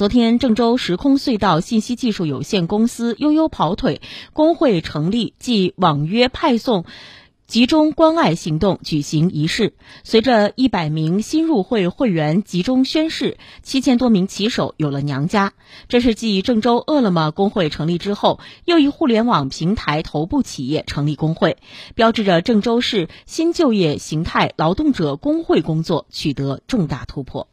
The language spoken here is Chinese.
昨天，郑州时空隧道信息技术有限公司悠悠跑腿工会成立暨网约派送集中关爱行动举行仪式。随着一百名新入会会员集中宣誓，七千多名骑手有了娘家。这是继郑州饿了么工会成立之后，又一互联网平台头部企业成立工会，标志着郑州市新就业形态劳动者工会工作取得重大突破。